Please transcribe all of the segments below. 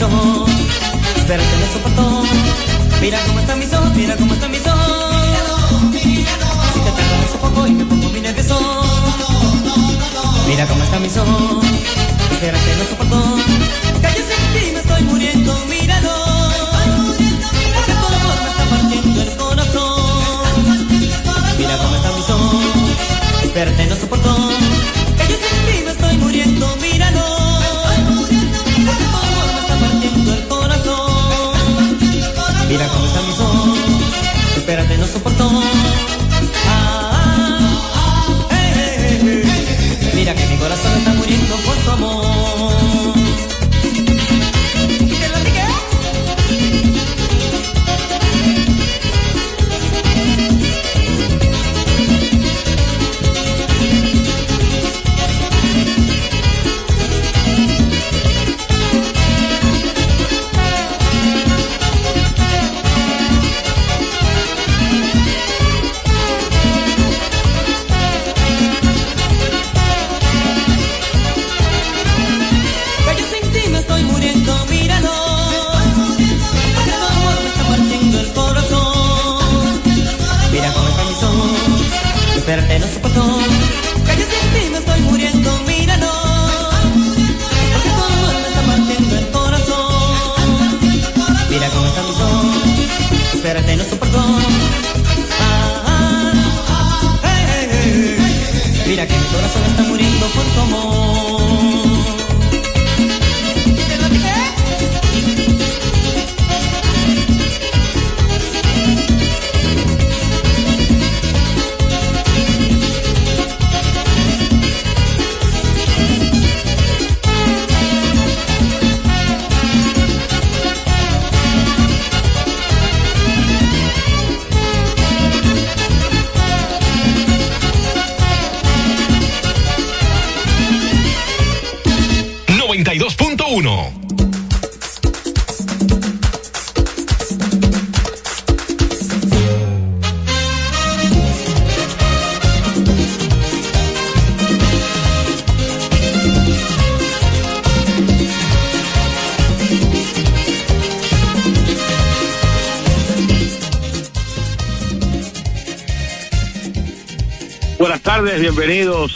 mis ojos, verte en el zapato. Mira cómo están mis ojos, mira cómo están mis ojos. Si te tengo hace poco y me pongo mi nervioso. Mira cómo están mis ojos, verte en el zapato. Que yo sin ti me estoy muriendo, míralo. Porque tu amor me está partiendo el corazón. Mira cómo están mis ojos, verte no soporto. Que yo sin ti me estoy muriendo, míralo. Mira cómo está mi son, espérate, no soportó. Ah. ah, ah eh, eh, eh, Mira que mi corazón está muriendo por tu amor.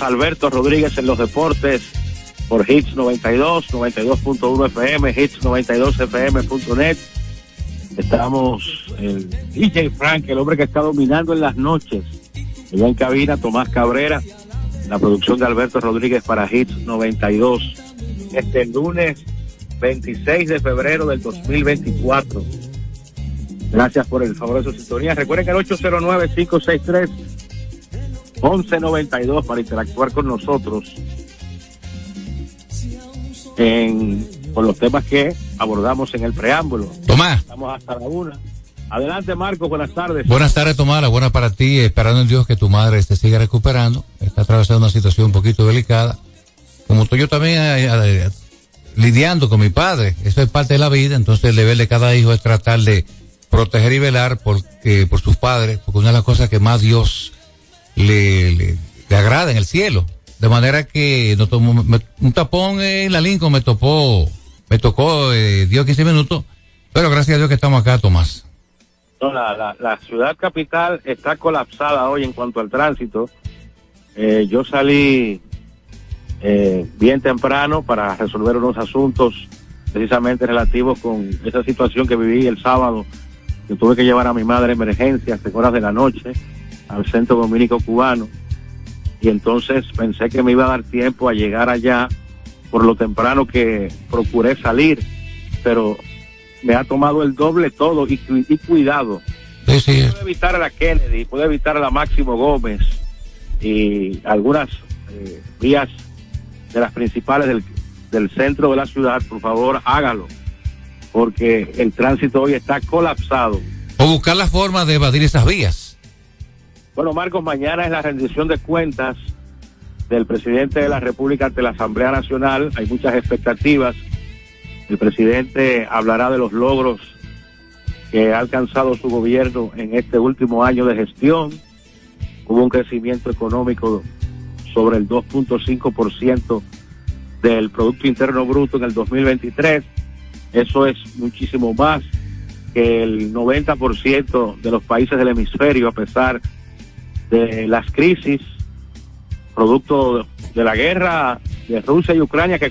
Alberto Rodríguez en los deportes por Hits 92, 92.1 FM, hits92fm.net. Estamos el DJ Frank, el hombre que está dominando en las noches. Allá en cabina, Tomás Cabrera, la producción de Alberto Rodríguez para Hits 92. Este lunes 26 de febrero del 2024. Gracias por el favor de su sintonía. Recuerden que el 809-563-1192 para interactuar con nosotros en, con los temas que abordamos en el preámbulo. Tomás. Estamos hasta la una. Adelante, Marco, buenas tardes. Buenas tardes, Tomás, la buena para ti, esperando en Dios que tu madre se siga recuperando. Está atravesando una situación un poquito delicada. Como tú, yo también eh, eh, lidiando con mi padre. Eso es parte de la vida, entonces el deber de cada hijo es tratar de proteger y velar porque, por sus padres, porque una de las cosas que más Dios le, le, agrada en el cielo de manera que no tomó, un tapón en la Lincoln me topó, me tocó, eh, dio 15 minutos, pero gracias a Dios que estamos acá, Tomás. No, la, la, la ciudad capital está colapsada hoy en cuanto al tránsito. Eh, yo salí eh, bien temprano para resolver unos asuntos precisamente relativos con esa situación que viví el sábado, que tuve que llevar a mi madre en emergencia a horas de la noche al centro dominico cubano y entonces pensé que me iba a dar tiempo a llegar allá por lo temprano que procuré salir, pero me ha tomado el doble todo y, y cuidado. Sí, evitar a la Kennedy, puedo evitar a la Máximo Gómez y algunas eh, vías de las principales del, del centro de la ciudad, por favor hágalo, porque el tránsito hoy está colapsado. O buscar la forma de evadir esas vías. Bueno, Marcos, mañana es la rendición de cuentas del presidente de la República ante la Asamblea Nacional. Hay muchas expectativas. El presidente hablará de los logros que ha alcanzado su gobierno en este último año de gestión. Hubo un crecimiento económico sobre el 2.5% del Producto Interno Bruto en el 2023. Eso es muchísimo más que el 90% de los países del hemisferio, a pesar de de las crisis producto de la guerra de Rusia y Ucrania que,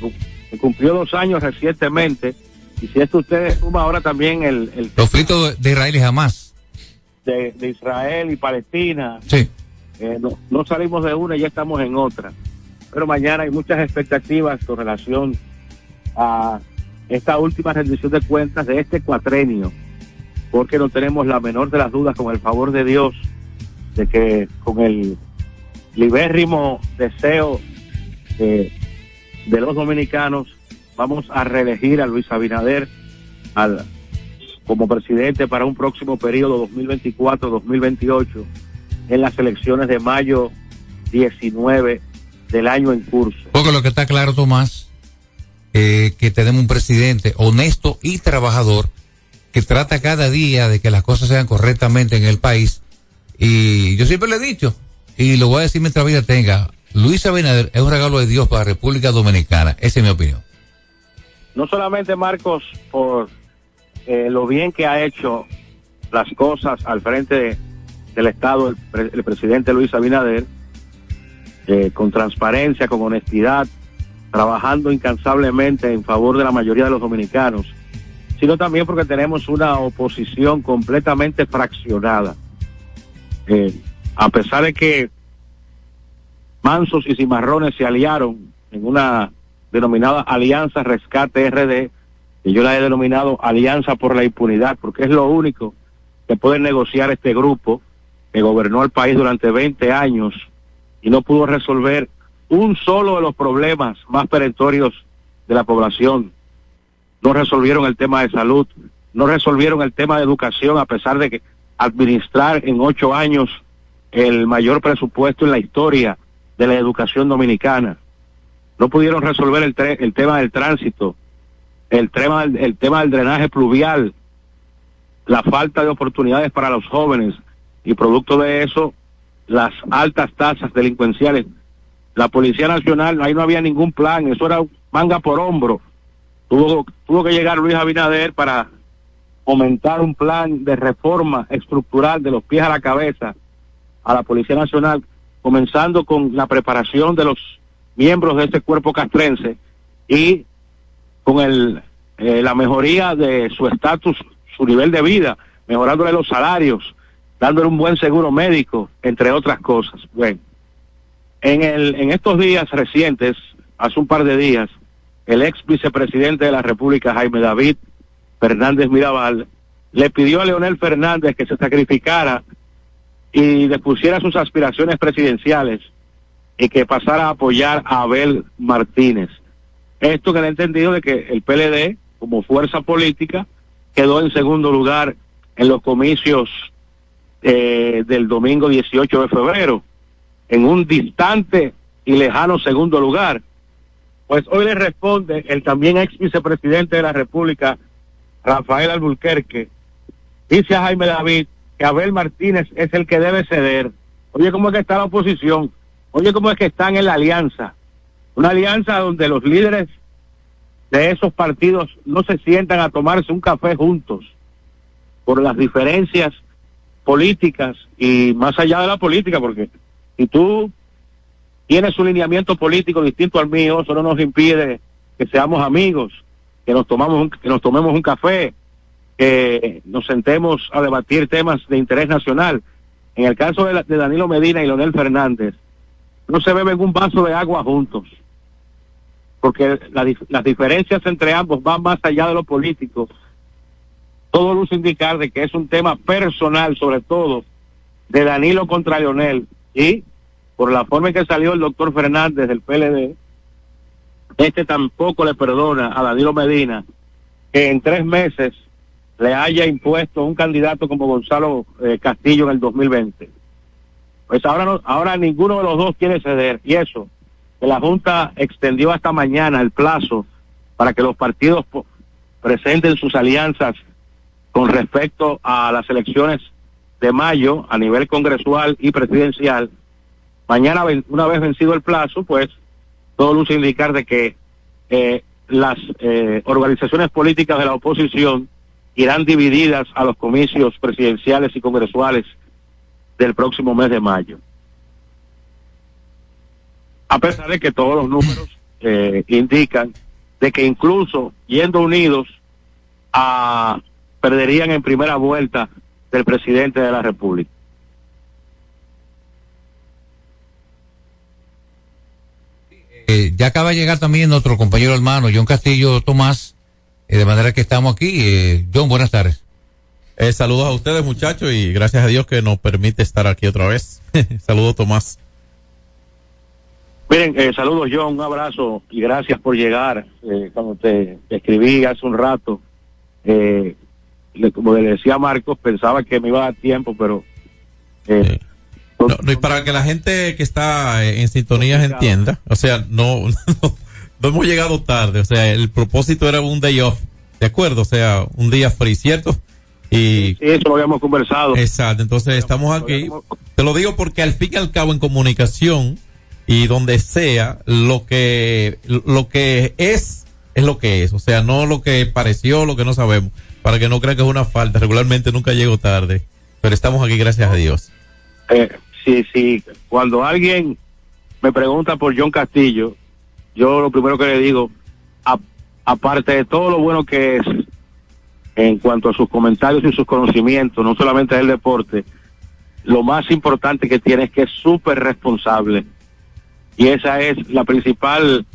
cumplió dos años recientemente. Y si esto ustedes suma ahora también el... el conflicto de Israel y Hamas. De, de Israel y Palestina. Sí. Eh, no, no salimos de una y ya estamos en otra. Pero mañana hay muchas expectativas con relación a esta última rendición de cuentas de este cuatrenio, porque no tenemos la menor de las dudas, con el favor de Dios, de que con el libérrimo deseo de, los dominicanos vamos a reelegir a Luis Abinader al, como presidente para un próximo periodo 2024-2028 en las elecciones de mayo 19 del año en curso. Porque lo que está claro, Tomás, eh, que tenemos un presidente honesto y trabajador que trata cada día de que las cosas sean correctamente en el país y yo siempre le he dicho, y lo voy a decir mientras vida tenga, Luis Abinader es un regalo de Dios para la República Dominicana. Esa es mi opinión. No solamente, Marcos, por eh, lo bien que ha hecho las cosas al frente de, del Estado el, presidente Luis Abinader, eh, con transparencia, con honestidad, trabajando incansablemente en favor de la mayoría de los dominicanos, sino también porque tenemos una oposición completamente fraccionada eh, a pesar de que Mansos y Cimarrones se aliaron en una denominada Alianza Rescate RD, y yo la he denominado Alianza por la Impunidad, porque es lo único que puede negociar este grupo que gobernó el país durante 20 años y no pudo resolver un solo de los problemas más perentorios de la población. No resolvieron el tema de salud, no resolvieron el tema de educación, a pesar de que administrar en ocho años el mayor presupuesto en la historia de la educación dominicana. No pudieron resolver el, el tema del tránsito, el tema, tema del drenaje pluvial, la falta de oportunidades para los jóvenes y producto de eso, las altas tasas delincuenciales. La Policía Nacional, ahí no había ningún plan, eso era manga por hombro. Tuvo, tuvo que llegar Luis Abinader para aumentar un plan de reforma estructural de los pies a la cabeza a la Policía Nacional comenzando con la preparación de los miembros de este cuerpo castrense y con el, eh, la mejoría de su estatus, su nivel de vida, mejorándole los salarios, dándole un buen seguro médico, entre otras cosas. Bueno, en, el, en estos días recientes, hace un par de días, el ex vicepresidente de la República, Jaime David Fernández Mirabal, le pidió a Leonel Fernández que se sacrificara y depusiera sus aspiraciones presidenciales y que pasara a apoyar a Abel Martínez. Esto que le he entendido de que el PLD, como fuerza política, quedó en segundo lugar en los comicios eh, del domingo 18 de febrero, en un distante y lejano segundo lugar. Pues hoy le responde el también ex vicepresidente de la República, Rafael Alburquerque, dice a Jaime David que Abel Martínez es el que debe ceder. Oye, ¿cómo es que está la oposición? Oye, ¿cómo es que están en la alianza? Una alianza donde los líderes de esos partidos no se sientan a tomarse un café juntos por las diferencias políticas y más allá de la política, porque si tú tienes un lineamiento político distinto al mío, eso no nos impide que seamos amigos, que nos tomamos que nos tomemos un café, que nos sentemos a debatir temas de interés nacional. En el caso de, Danilo Medina y Leonel Fernández, no se beben un vaso de agua juntos, porque las diferencias entre ambos van más allá de lo político. Todo luce indicar de que es un tema personal, sobre todo, de Danilo contra Leonel, y por la forma en que salió el doctor Fernández del PLD, este tampoco le perdona a Danilo Medina que en tres meses le haya impuesto un candidato como Gonzalo eh, Castillo en el 2020. Pues ahora no, ahora ninguno de los dos quiere ceder y eso que la Junta extendió hasta mañana el plazo para que los partidos presenten sus alianzas con respecto a las elecciones de mayo a nivel congresual y presidencial. Mañana, una vez vencido el plazo, pues todo luce indicar de que eh, las eh, organizaciones políticas de la oposición irán divididas a los comicios presidenciales y congresuales del próximo mes de mayo. A pesar de que todos los números eh, indican de que incluso yendo unidos a perderían en primera vuelta del presidente de la República. Eh, ya acaba de llegar también nuestro compañero hermano John Castillo Tomás, eh, de manera que estamos aquí. Eh, John, buenas tardes. saludos a ustedes muchachos y gracias a Dios que nos permite estar aquí otra vez. saludos Tomás. Miren, saludos John, un abrazo y gracias por llegar. cuando te, escribí hace un rato, como le decía Marcos, pensaba que me iba a dar tiempo, pero no, y para que la gente que está en sintonía entienda, o sea, no, no, hemos llegado tarde, o sea, el propósito era un day off, ¿de acuerdo? O sea, un día free, ¿cierto? Y, sí, eso lo habíamos conversado. Exacto, entonces estamos aquí. Te lo digo porque al fin y al cabo en comunicación y donde sea, lo que, lo que es, es lo que es. O sea, no lo que pareció, lo que no sabemos. Para que no crean que es una falta. Regularmente nunca llego tarde. Pero estamos aquí gracias a Dios. Eh, sí, sí, cuando alguien me pregunta por John Castillo, yo lo primero que le digo, aparte de todo lo bueno que es en cuanto a sus comentarios y sus conocimientos, no solamente del deporte, lo más importante que tiene es que es súper responsable. Y esa es la principal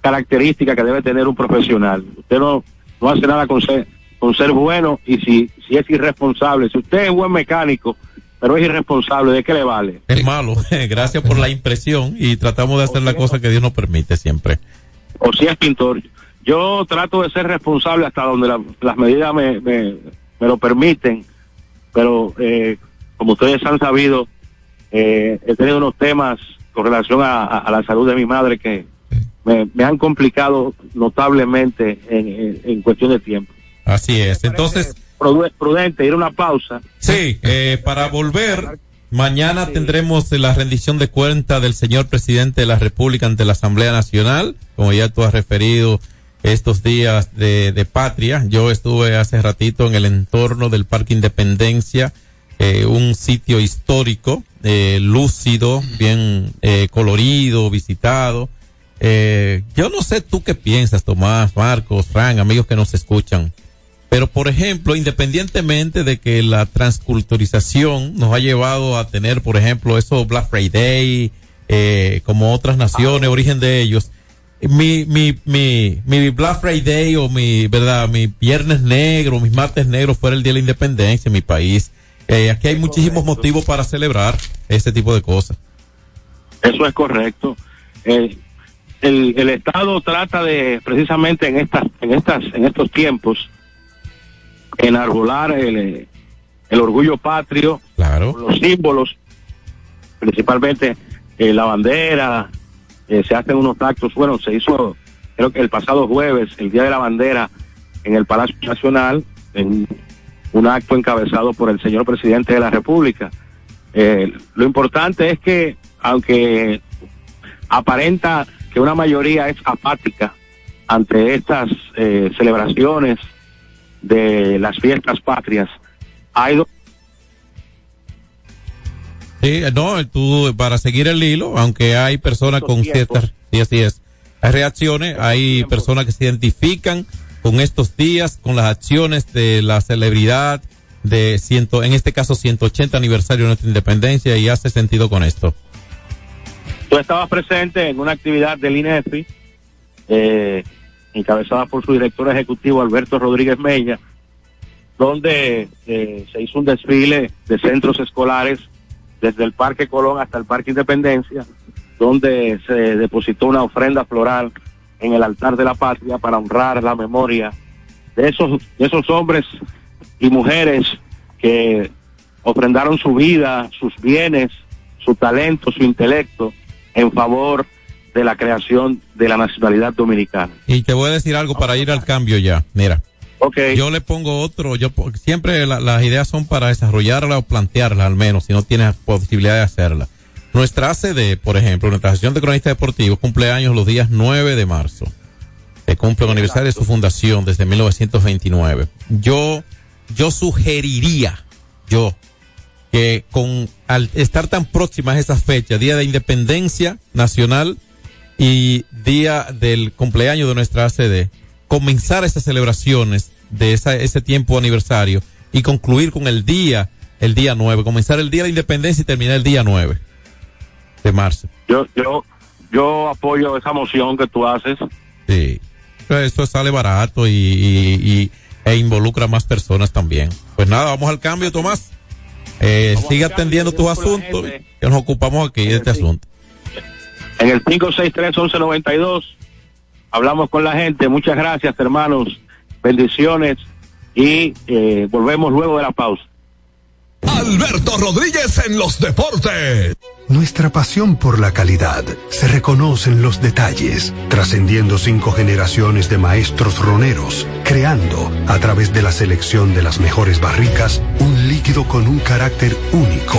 característica que debe tener un profesional. Usted no, no hace nada con ser, con ser bueno y si, si es irresponsable, si usted es buen mecánico, pero es irresponsable, ¿de qué le vale? Es malo, gracias por la impresión y tratamos de hacer la cosa que Dios nos permite siempre. O si es pintor, yo trato de ser responsable hasta donde las medidas me, me, lo permiten, pero eh, como ustedes han sabido, eh, he tenido unos temas con relación a, la salud de mi madre que me, han complicado notablemente en, en cuestión de tiempo. Así es, entonces prudente ir a una pausa. Sí, eh, para volver, mañana tendremos la rendición de cuenta del señor presidente de la República ante la Asamblea Nacional, como ya tú has referido estos días de, de patria. Yo estuve hace ratito en el entorno del Parque Independencia, eh, un sitio histórico eh, lúcido, bien eh, colorido, visitado. Eh, yo no sé tú qué piensas, Tomás, Marcos, Frank, amigos que nos escuchan. Pero, por ejemplo, independientemente de que la transculturización nos ha llevado a tener, por ejemplo, eso Black Friday, eh, como otras naciones, origen de ellos, mi, mi, mi, mi Black Friday o mi, verdad, mi viernes negro, mis martes negros fuera el Día de la Independencia en mi país. Eh, aquí hay muchísimos motivos para celebrar este tipo de cosas. Eso es correcto. Eh, el, el Estado trata de, precisamente en estas, en estas, en estos tiempos, enarbolar el, el orgullo patrio, claro. los símbolos, principalmente eh, la bandera, eh, se hacen unos actos, bueno, se hizo creo que el pasado jueves, el Día de la Bandera, en el Palacio Nacional, en un acto encabezado por el señor presidente de la República. Eh, lo importante es que, aunque aparenta que una mayoría es apática ante estas celebraciones de las fiestas patrias, hay dos Sí, no, tú, para seguir el hilo, aunque hay personas con ciertas, sí, así es, hay reacciones, hay personas que se identifican con estos días, con las acciones de la celebridad de ciento, en este caso 180 aniversario de nuestra independencia y hace sentido con esto. Tú estabas presente en una actividad del INEFI, eh, encabezada por su director ejecutivo Alberto Rodríguez Mella, donde eh, se hizo un desfile de centros escolares desde el Parque Colón hasta el Parque Independencia, donde se depositó una ofrenda floral en el altar de la patria para honrar la memoria de esos, de esos hombres y mujeres que ofrendaron su vida, sus bienes, su talento, su intelecto en favor de la creación de la nacionalidad dominicana. Y te voy a decir algo para ir al cambio ya. Mira, Okay. Yo le pongo otro, yo siempre la, las ideas son para desarrollarla o plantearla al menos, si no tienes posibilidad de hacerla. Nuestra ACD, por ejemplo, nuestra Asociación de Cronistas Deportivos cumple años los días 9 de marzo. Se cumple el aniversario de su fundación desde 1929. Yo, yo sugeriría, yo, que con, al estar tan próximas esas fechas, Día de Independencia Nacional y Día del cumpleaños de nuestra ACD, comenzar esas celebraciones de esa, ese tiempo aniversario y concluir con el día, el día 9, comenzar el día de la independencia y terminar el día 9 de marzo. Yo, yo, yo apoyo esa moción que tú haces. Sí. Esto sale barato y, y, y e involucra a más personas también. Pues nada, vamos al cambio, Tomás. Eh, sigue atendiendo tus asuntos, que nos ocupamos aquí de este asunto. En el 563-1192 hablamos con la gente. Muchas gracias, hermanos. Bendiciones y eh, volvemos luego de la pausa. Alberto Rodríguez en los deportes. Nuestra pasión por la calidad se reconoce en los detalles, trascendiendo cinco generaciones de maestros roneros, creando, a través de la selección de las mejores barricas, un líquido con un carácter único,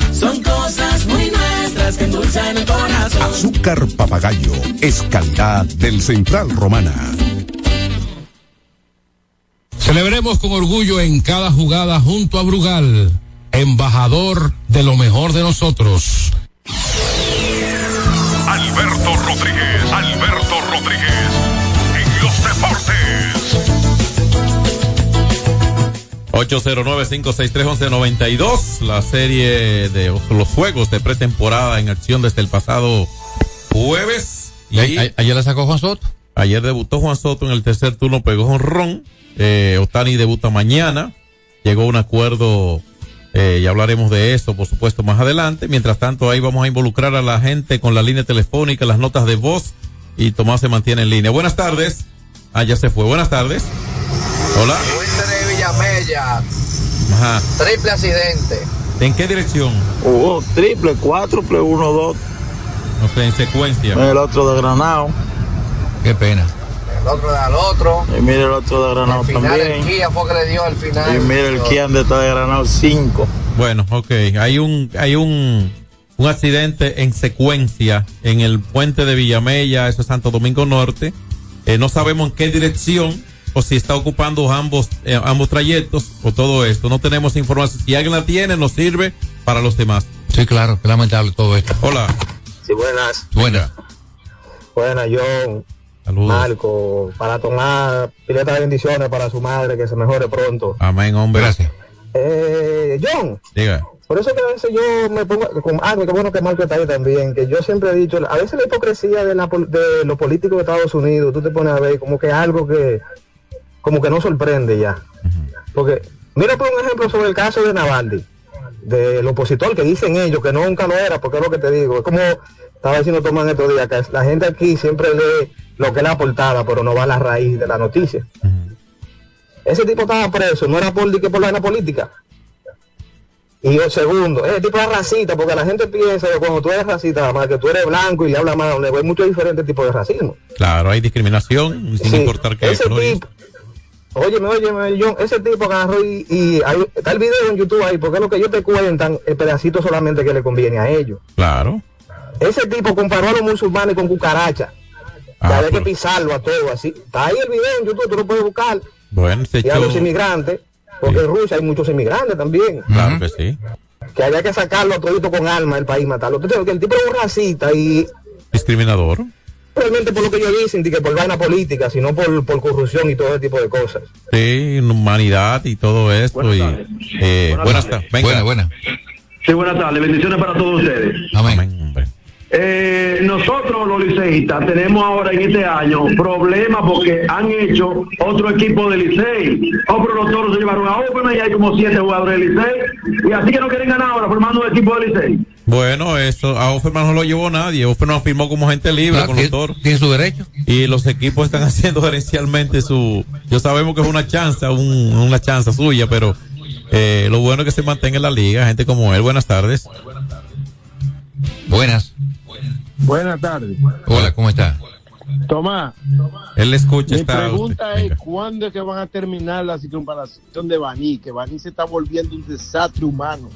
Son cosas muy nuestras que endulzan el corazón. Azúcar papagayo es calidad del Central Romana. Celebremos con orgullo en cada jugada junto a Brugal, embajador de lo mejor de nosotros. Alberto Rodríguez, Alberto Rodríguez, 809-563-1192, la serie de los juegos de pretemporada en acción desde el pasado jueves. Y ayer, ayer la sacó Juan Soto. Ayer debutó Juan Soto en el tercer turno, pegó un ron. Eh, Otani debuta mañana. Llegó a un acuerdo, eh, y hablaremos de eso, por supuesto, más adelante. Mientras tanto, ahí vamos a involucrar a la gente con la línea telefónica, las notas de voz, y Tomás se mantiene en línea. Buenas tardes. Ah, ya se fue. Buenas tardes. Hola. Ajá. Triple accidente. ¿En qué dirección? Hubo triple, cuádruple, uno, dos. No sé, en secuencia. El otro de Granado. Qué pena. El otro de al otro. Y mire el otro de Granado Al final también. el Kia fue que le dio al final. Y mire el Kia de está de Granado 5. Bueno, ok. Hay un, hay un, un accidente en secuencia en el puente de Villamella, eso es Santo Domingo Norte. Eh, no sabemos en qué dirección o si está ocupando ambos, eh, ambos trayectos o todo esto. No tenemos información. Si alguien la tiene, nos sirve para los demás. Sí, claro, qué lamentable todo esto. Hola. Sí, buenas. Buena. Buenas, John. Saludos. Marco, para tomar pileta de bendiciones para su madre, que se mejore pronto. Amén, hombre. Gracias. Eh, John, Diga. por eso que a veces yo me pongo, con, ah, qué bueno que Marco está ahí también, que yo siempre he dicho, a veces la hipocresía de, la, pol- de los políticos de Estados Unidos, tú te pones a ver como que algo que, como que no sorprende ya. Porque, mira por un ejemplo sobre el caso de Navalny, del opositor que dicen ellos que nunca lo era, porque es lo que te digo, es como estaba diciendo Tomás en estos días, que la gente aquí siempre lee lo que es la portada, pero no va a la raíz de la noticia. Ese tipo estaba preso, no era por, que por la política. Y el segundo, ese tipo es racista, porque la gente piensa que cuando tú eres racista, nada más que tú eres blanco y le hablas mal, hay muchos diferentes tipos de racismo. Claro, hay discriminación, sin Sí, importar qué ese color es. Óyeme, óyeme, John, ese tipo agarró y, y hay- está el video en YouTube ahí, porque es lo que ellos te cuentan, el pedacito solamente que le conviene a ellos. Claro. Ese tipo comparó a los musulmanes con cucarachas. Ah, pero- que pisarlo a todo así. Está ahí el video en YouTube, tú lo puedes buscar. Bueno, se Y a los inmigrantes, porque en Rusia hay muchos inmigrantes también. Claro que sí. Que había que sacarlo todito con armas del país, matarlo. Sabes que el tipo era un racista y Discriminador. Realmente por lo que ellos dicen, que por vaina política, sino por, por corrupción y todo ese tipo de cosas. Sí, humanidad y todo esto. y, eh, buenas tardes. Venga. Buena, buena. Sí, buenas tardes. Bendiciones para todos ustedes. Amén. Eh, nosotros los liceístas tenemos ahora en este año problemas porque han hecho otro equipo de Licey. Pero los toros se llevaron a Open y hay como siete jugadores de Licey. Y así que no quieren ganar ahora formando un equipo de Licey. Bueno, eso, a Offerman no lo llevó nadie. Offerman firmó como gente libre con los toros. Tiene su derecho. Y los equipos están haciendo gerencialmente su. Yo sabemos que es una chance, un- una chance suya, pero eh, lo bueno es que se mantenga en la liga, gente como él. Buenas tardes. Buenas. Buenas tardes. Hola, ¿cómo está? Tomás, Él le escucha, mi está. pregunta es ¿cuándo es que van a terminar la circunvalación de Baní? Que Baní se está volviendo un desastre humano.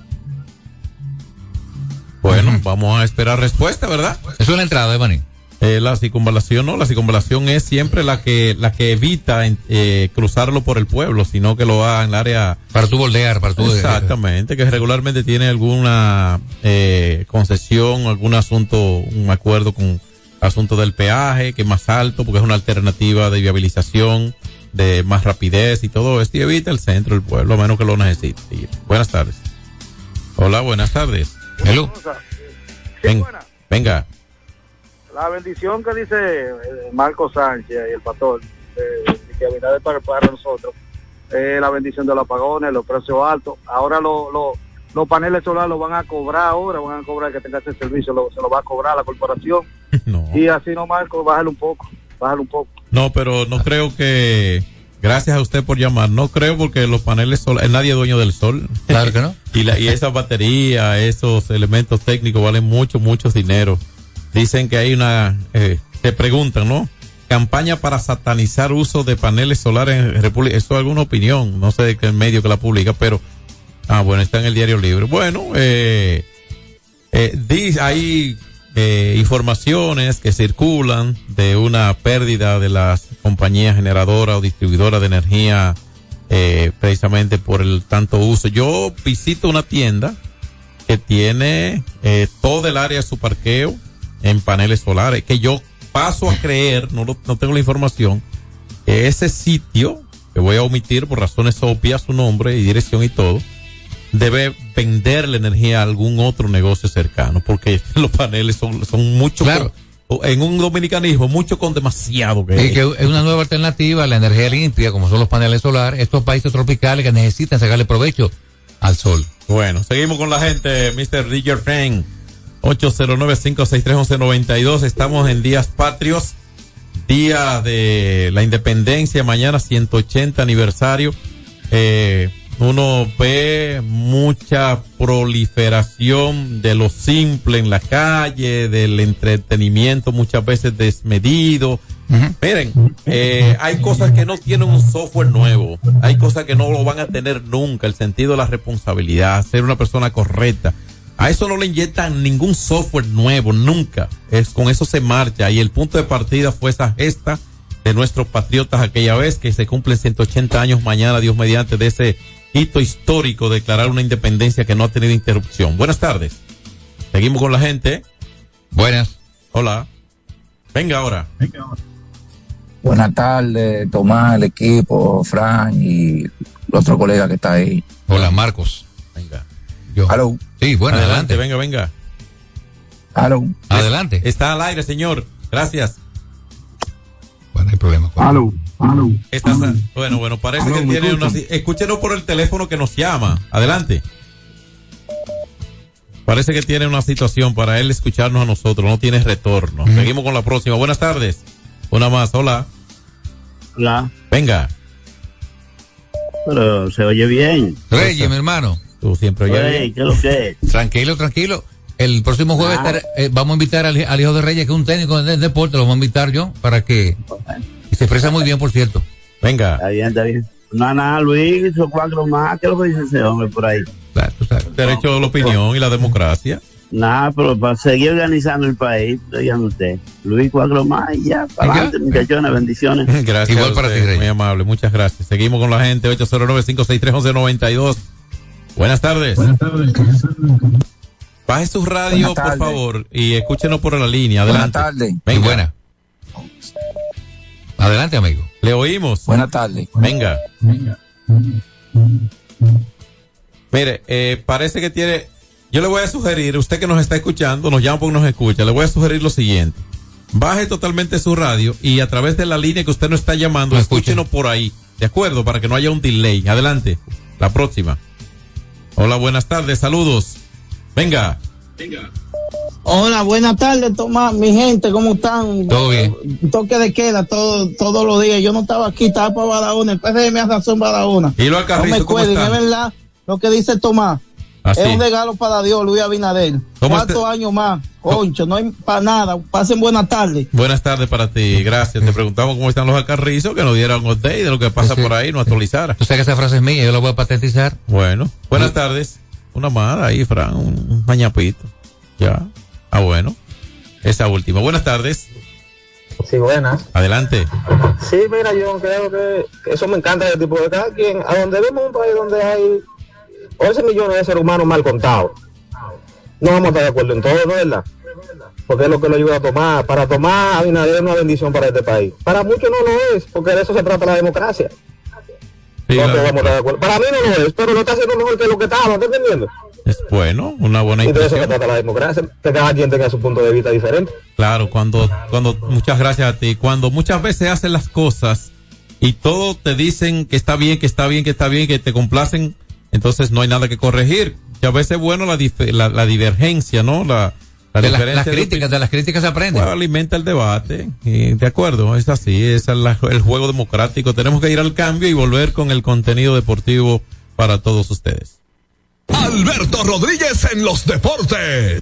Bueno, vamos a esperar respuesta, ¿verdad? Es una entrada de Baní. Eh, la circunvalación no, la circunvalación es siempre la que la que evita eh, cruzarlo por el pueblo, sino que lo haga en el área Para tú voltear, para tú. Exactamente, que regularmente tiene alguna eh, concesión, algún asunto, un acuerdo con asunto del peaje, que es más alto, porque es una alternativa de viabilización, de más rapidez y todo esto, y evita el centro del pueblo, a menos que lo necesite. Buenas tardes. Hola, buenas tardes. Hello. Ven- venga. La bendición que dice eh, Marco Sánchez y el pastor, eh, que Abinader para, para nosotros, eh, la bendición de los apagones, los precios altos. Ahora lo- lo- los paneles solares los van a cobrar ahora, van a cobrar que tenga ese servicio, lo- se lo va a cobrar la corporación. Y así no, Marco, bájale un poco, bájale un poco. No, pero no creo que. Gracias a usted por llamar. No creo porque los paneles solares. Nadie es dueño del sol. Claro que no. y, la, y esas baterías, esos elementos técnicos valen mucho, mucho dinero. Dicen que hay una. Eh, te preguntan, ¿no? Campaña para satanizar uso de paneles solares en República. Eso es alguna opinión. No sé de qué medio que la publica, pero. Ah, bueno, está en el diario libre. Bueno, eh. Eh, di- hay eh, informaciones que circulan de una pérdida de las compañías generadoras o distribuidoras de energía eh, precisamente por el tanto uso. Yo visito una tienda que tiene eh, todo el área de su parqueo en paneles solares, que yo paso a creer, no, no tengo la información, que ese sitio, que voy a omitir por razones obvias su nombre y dirección y todo, debe vender la energía a algún otro negocio cercano, porque los paneles son, son mucho, Claro. con- en un dominicanismo, mucho con demasiado. Que Es que es una nueva alternativa a la energía limpia, como son los paneles solares, estos países tropicales que necesitan sacarle provecho al sol. Bueno, seguimos con la gente, Mr. Digger Frank, 809-563-1192. Estamos en Días Patrios, Día de la Independencia, mañana 180 aniversario. Eh, uno ve mucha proliferación de lo simple en la calle, del entretenimiento muchas veces desmedido. Miren, eh, hay cosas que no tienen un software nuevo, hay cosas que no lo van a tener nunca, el sentido de la responsabilidad, ser una persona correcta. A eso no le inyectan ningún software nuevo, nunca. Es, con eso se marcha y el punto de partida fue esa gesta de nuestros patriotas aquella vez que se cumplen 180 años mañana, Dios mediante, de ese hito histórico de declarar una independencia que no ha tenido interrupción. Buenas tardes. Seguimos con la gente. Buenas. Hola. Venga ahora. Buenas tardes, Tomás, el equipo, Fran y el otro colega que está ahí. Hola, Marcos. Venga. Yo. Aló. Sí, bueno, adelante. Venga, venga. Aló. Adelante. Está al aire, señor. Gracias. Bueno, hay problema. Aló. Aló. Estás a- bueno, bueno, parece que ¿me tiene una... Escúchenos por el teléfono que nos llama. Adelante. Parece que tiene una situación para él escucharnos a nosotros. No tiene retorno. Seguimos con la próxima. Buenas tardes. Una más. Hola. Hola. Venga. Pero se oye bien. Reyes, mi hermano. Tú siempre oyes bien. ¿qué es lo que es? Tranquilo, tranquilo. El próximo jueves Ah. estar- eh, vamos a invitar al, al hijo de Reyes, que es un técnico de deporte, lo vamos a invitar yo para que... Y se expresa muy bien, por cierto. Venga. Está bien, está bien. No, nada, Luis, hizo cuatro más. ¿Qué es lo que dice ese hombre por ahí? Derecho a la opinión y la democracia. Nada, pero para seguir organizando el país, oigan usted. Luis, cuatro más y ya, para adelante, muchachones, bendiciones. Gracias. a usted, Muy amable. Muchas gracias. Seguimos con la gente. 809-563-1192. Buenas tardes. Baje su radio, por favor, y escúchenos por la línea. Adelante. Buenas tardes. Venga. buena. Adelante, amigo. Le oímos. Buenas tardes. Venga. Mire, eh, parece que tiene. Yo le voy a sugerir, usted que nos está escuchando, nos llama porque nos escucha, le voy a sugerir lo siguiente. Baje totalmente su radio y a través de la línea que usted nos está llamando, escúchenos por ahí. ¿De acuerdo? Para que no haya un delay. Adelante. La próxima. Hola, buenas tardes. Saludos. Venga. Hola, buenas tardes, Tomás. Mi gente, ¿cómo están? Todo bien. Toque de queda todo, todos los días. Yo no estaba aquí, estaba para Barahona. El me hace razón Barahona. ¿Y los No Alcarrizos me están? es verdad lo que dice Tomás. Así. Es un regalo para Dios, Luis Abinader. ¿Cómo ¿Cuántos este- años más? Concho, no hay para nada. Pasen buenas tardes. Buenas tardes para ti, gracias. Te preguntamos cómo están los alcarrizos, que nos dieran un update de lo que pasa por ahí, nos actualizara. Tú sabes que esa frase es mía, yo la voy a patentizar. Bueno, buenas tardes. Una más ahí, Fran, un, mañapito. Ya. Ah, bueno. Esa última. Buenas tardes. Sí, buenas. Adelante. Sí, mira, yo creo que eso me encanta ese tipo de cada quien. A donde vemos un país donde hay 11 millones de seres humanos mal contados. No vamos a estar de acuerdo en todo, ¿no es verdad? Porque es lo que lo ayuda a tomar. Para tomar Abinader es una bendición para este país. Para muchos no lo es, porque de eso se trata la democracia. Sí, No vamos a acuerdo. Para mí no lo es, pero lo está haciendo mejor que lo que estaba, ¿estás entendiendo? Es bueno, una buena Y de eso se impresión. trata la democracia, que cada quien tenga su punto de vista diferente. Claro, cuando, cuando, muchas gracias a ti. Cuando muchas veces hacen las cosas y todo te dicen que está bien, que está bien, que está bien, que te complacen, entonces no hay nada que corregir. Y a veces es bueno la, la, la divergencia, ¿no? La, la De las- diferencia las de críticas, de las críticas se aprende. Bueno, alimenta el debate. Y de acuerdo, es así, es la- el juego democrático. Tenemos que ir al cambio y volver con el contenido deportivo para todos ustedes. Alberto Rodríguez en los deportes.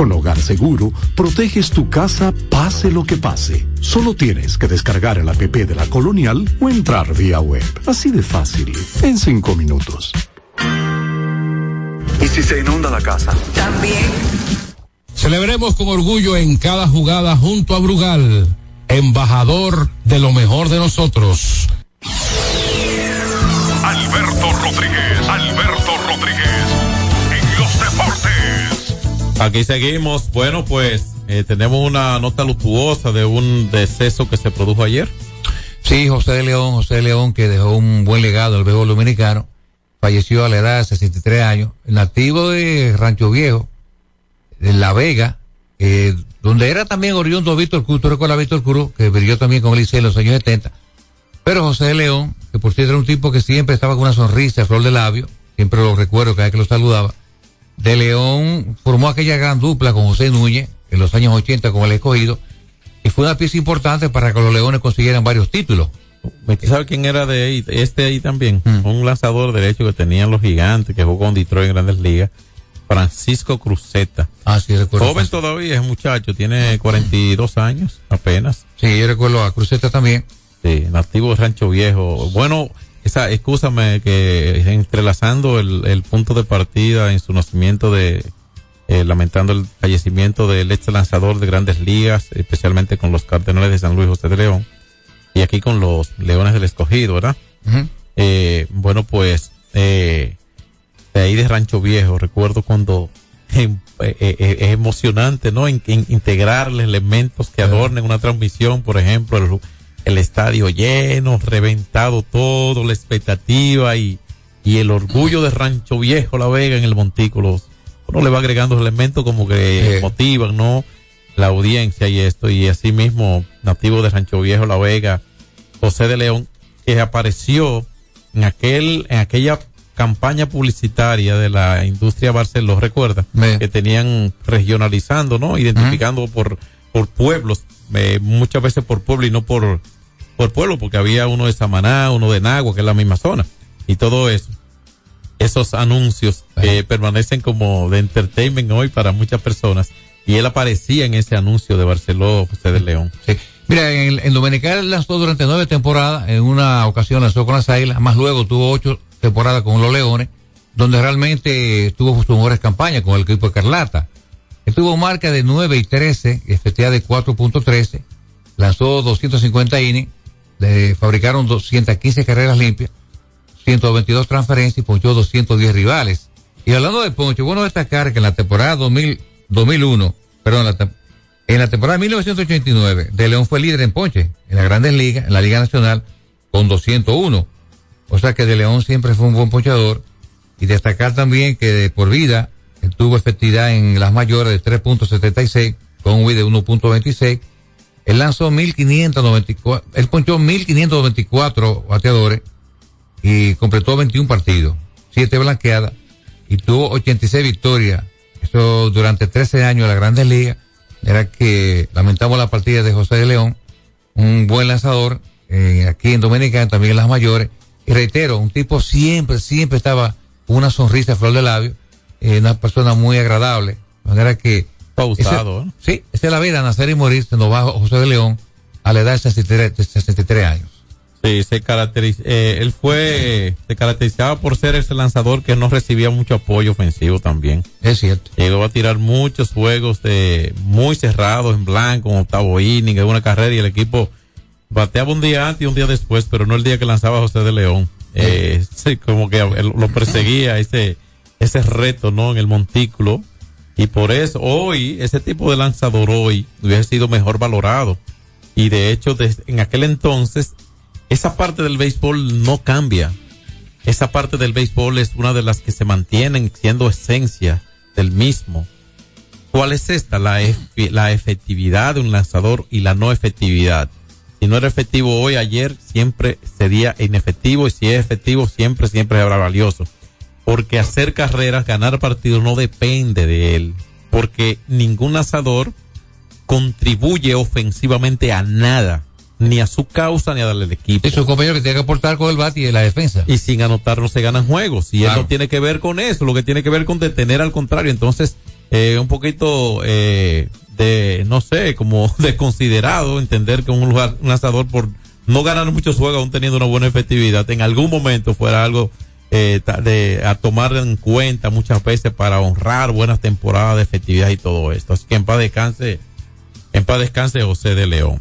Con Hogar Seguro, proteges tu casa pase lo que pase. Solo tienes que descargar el app de la Colonial o entrar vía web. Así de fácil, en cinco minutos. ¿Y si se inunda la casa? También. Celebremos con orgullo en cada jugada junto a Brugal, embajador de lo mejor de nosotros. Alberto Rodríguez, Alberto Rodríguez. Aquí seguimos. Bueno, pues eh, tenemos una nota luctuosa de un deceso que se produjo ayer. Sí, José de León, José de León, que dejó un buen legado al béisbol dominicano, falleció a la edad de 63 años, nativo de Rancho Viejo, de La Vega, eh, donde era también oriundo Víctor Cruz, tú recuerdas a Víctor Cruz, que brilló también con el Liceo en los años 70, pero José de León, que por cierto era un tipo que siempre estaba con una sonrisa, flor de labio, siempre lo recuerdo cada vez que lo saludaba, de León formó aquella gran dupla con José Núñez en los años 80 con el escogido, y fue una pieza importante para que los Leones consiguieran varios títulos. ¿Usted sabe quién era de ahí? Este ahí también. Un lanzador derecho que tenían los gigantes, que jugó con Detroit en grandes ligas. Francisco Cruzeta. Ah, sí, recuerdo. Joven todavía, es muchacho, tiene 42 años apenas. Sí, yo recuerdo a Cruzeta también. Sí, nativo de Rancho Viejo. Bueno, esa, excúsame que entrelazando el, el punto de partida en su nacimiento de, eh, lamentando el fallecimiento del ex lanzador de grandes ligas, especialmente con los Cardenales de San Luis José de León, y aquí con los Leones del Escogido, ¿verdad? Eh, bueno, pues eh, de ahí de Rancho Viejo. Recuerdo cuando eh, eh, es emocionante, ¿no? In- in- integrarle elementos que adornen una transmisión, por ejemplo, el, el estadio lleno, reventado todo, la expectativa y, y el orgullo de Rancho Viejo, La Vega en el Montículo. Uno le va agregando elementos como que motivan, ¿no? La audiencia y esto, y así mismo, nativo de Rancho Viejo, La Vega, José de León, que apareció en aquel, en aquella campaña publicitaria de la industria Barceló, recuerda, que tenían regionalizando, ¿no? Identificando por, por pueblos, eh, muchas veces por pueblo y no por, por pueblo, porque había uno de Samaná, uno de Nagua, que es la misma zona, y todo eso. Esos anuncios eh, permanecen como de entertainment hoy para muchas personas, y él aparecía en ese anuncio de Barceló, José de León. Mira, en, en Dominical lanzó durante nueve temporadas, en una ocasión lanzó con las Águilas, más luego tuvo ocho temporadas con los Leones, donde realmente tuvo sus mejores campañas con el equipo de Carlata. Tuvo marca de 9 y 13, efectividad de 4.13, lanzó 250 innings, le fabricaron 215 carreras limpias, 122 transferencias y ponchó 210 rivales. Y hablando de poncho, bueno destacar que en la temporada 2000, 2001, perdón, la en la temporada 1989, De León fue líder en ponche en las grandes ligas, en la Liga Nacional, con 201. O sea que De León siempre fue un buen ponchador. Y destacar también que de por vida tuvo efectividad en las mayores de 3.76, con un de 1.26. Él lanzó 1.594, él ponchó 1.594 bateadores y completó 21 partidos, 7 blanqueadas y tuvo 86 victorias. Eso durante 13 años de la Grandes Ligas. Era que lamentamos la partida de José de León, un buen lanzador eh, aquí en Dominicana, también en las mayores. Y reitero, un tipo siempre, siempre estaba con una sonrisa a flor de labio, eh, una persona muy agradable. De manera que. Pausado, ese-. Sí, esa es la vida, nacer y morir, se nos va José de León a la edad de 63, de 63 años. Sí, se caracteriza, eh, él fue, se caracterizaba por ser ese lanzador que no recibía mucho apoyo ofensivo también. Es cierto. Llegó a tirar muchos juegos de muy cerrados en blanco, en octavo inning, en una carrera y el equipo bateaba un día antes y un día después, pero no el día que lanzaba José de León. Eh, sí, como que lo perseguía ese, ese reto, ¿no? En el montículo. Y por eso hoy, ese tipo de lanzador hoy hubiese sido mejor valorado. Y de hecho, des- en aquel entonces, esa parte del béisbol no cambia. Esa parte del béisbol es una de las que se mantienen siendo esencia del mismo. ¿Cuál es esta? La, la efectividad de un lanzador y la no efectividad. Si no era efectivo hoy, ayer, siempre sería inefectivo y si es efectivo, siempre, siempre habrá valioso. Porque hacer carreras, ganar partidos no depende de él. Porque ningún lanzador contribuye ofensivamente a nada. Ni a su causa ni a darle al equipo. Es un compañero que tiene que aportar con el bate y la defensa. Y sin anotar no se ganan juegos. Y él Claro. no tiene que ver con eso, lo que tiene que ver con detener al contrario. Entonces, eh, un poquito eh, de, no sé, como desconsiderado entender que un, lugar, un lanzador por no ganar muchos juegos aún teniendo una buena efectividad, en algún momento fuera algo eh, de, a tomar en cuenta muchas veces para honrar buenas temporadas de efectividad y todo esto. Así que en paz descanse, en paz descanse José de León.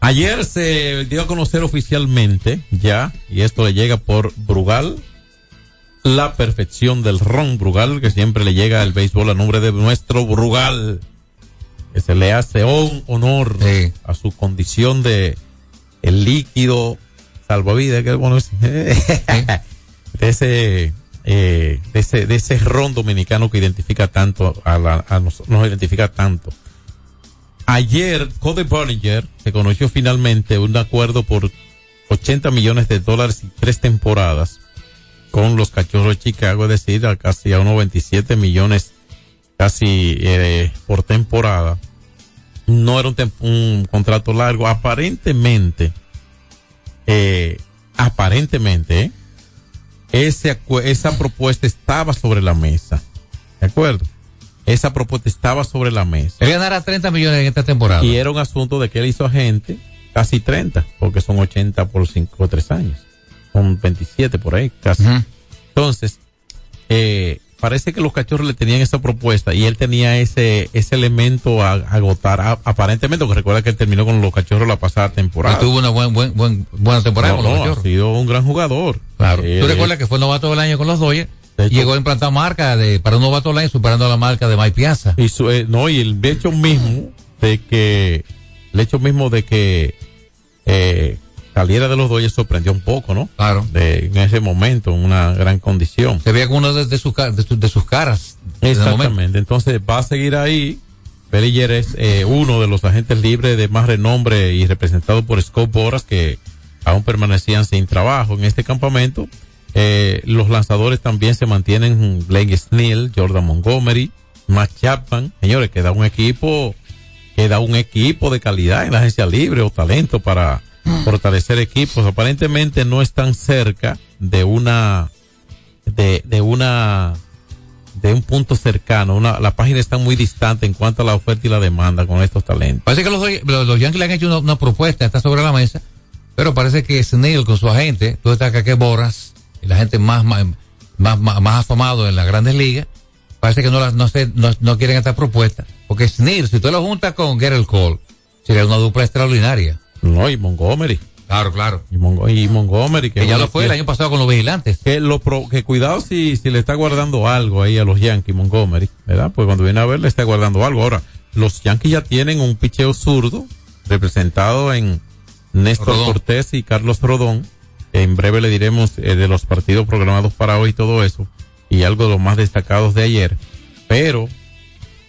Ayer se dio a conocer oficialmente ya, y esto le llega por Brugal, la perfección del ron Brugal, que siempre le llega al béisbol a nombre de nuestro Brugal, que se le hace un honor a su condición de el líquido salvavidas, que bueno es- de ese eh, de ese de ese ron dominicano que identifica tanto a, la- a nos, nos identifica tanto. Ayer, Cody Bollinger se conoció finalmente un acuerdo por 80 millones de dólares y tres temporadas con los cachorros de Chicago, es decir, a casi a unos 27 millones casi eh, por temporada. No era un, un contrato largo. Aparentemente, eh, aparentemente, ¿eh? Ese, esa propuesta estaba sobre la mesa. ¿De acuerdo? Esa propuesta estaba sobre la mesa. Él ganará 30 millones en esta temporada. Y era un asunto de que él hizo agente casi 30, porque son 80 por 5 o 3 años. Son 27 por ahí, casi. Entonces, eh, parece que los cachorros le tenían esa propuesta y él tenía ese ese elemento a, a agotar a- aparentemente porque recuerda que él terminó con los cachorros la pasada temporada tuvo una buen, buen, buen- buena temporada No, con los no, Cachorros. ha sido un gran jugador Claro. Eh, ¿Tú recuerdas que fue novato del año con los Dodgers? Llegó a implantar marca de, para un novato del año superando la marca de Mike Piazza. y su- eh, no y el hecho mismo de que el hecho mismo de que eh, saliera de los Dodgers sorprendió un poco no claro de, en ese momento en una gran condición Se veía como uno de, de sus ca- de, su- de sus caras. en. Exactamente. Entonces va a seguir ahí. Bellinger es eh, uno de los agentes libres de más renombre y representado por Scott Boras que aún permanecían sin trabajo en este campamento. Eh, los lanzadores también se mantienen Blake Snell, Jordan Montgomery, Matt Chapman. Señores, queda un equipo, queda un equipo de calidad en la agencia libre o talento para fortalecer equipos. Aparentemente no están cerca de una, de, de una de un punto cercano. Una, la página está muy distante en cuanto a la oferta y la demanda con estos talentos. Parece que los, los, los Yankees le han hecho una, una propuesta, está sobre la mesa, pero parece que Snell con su agente, tú estás acá que Boras, el agente más, más, más, más, afamado en las grandes ligas, parece que no, la- no, sé, no, no quieren esta propuesta, porque Snell, si tú lo juntas con Gerald Cole, sería una dupla extraordinaria. No, y Montgomery. Claro, claro. Y, Montgomery. Que ya lo fue el año pasado con los vigilantes. Que, lo pro- que cuidado si, si le está guardando algo ahí a los Yankees, Montgomery, ¿verdad? Pues cuando viene a ver le está guardando algo. Ahora, los Yankees ya tienen un picheo zurdo representado en Néstor Rodón. Cortés y Carlos Rodón. En breve le diremos eh, de los partidos programados para hoy y todo eso. Y algo de los más destacados de ayer. Pero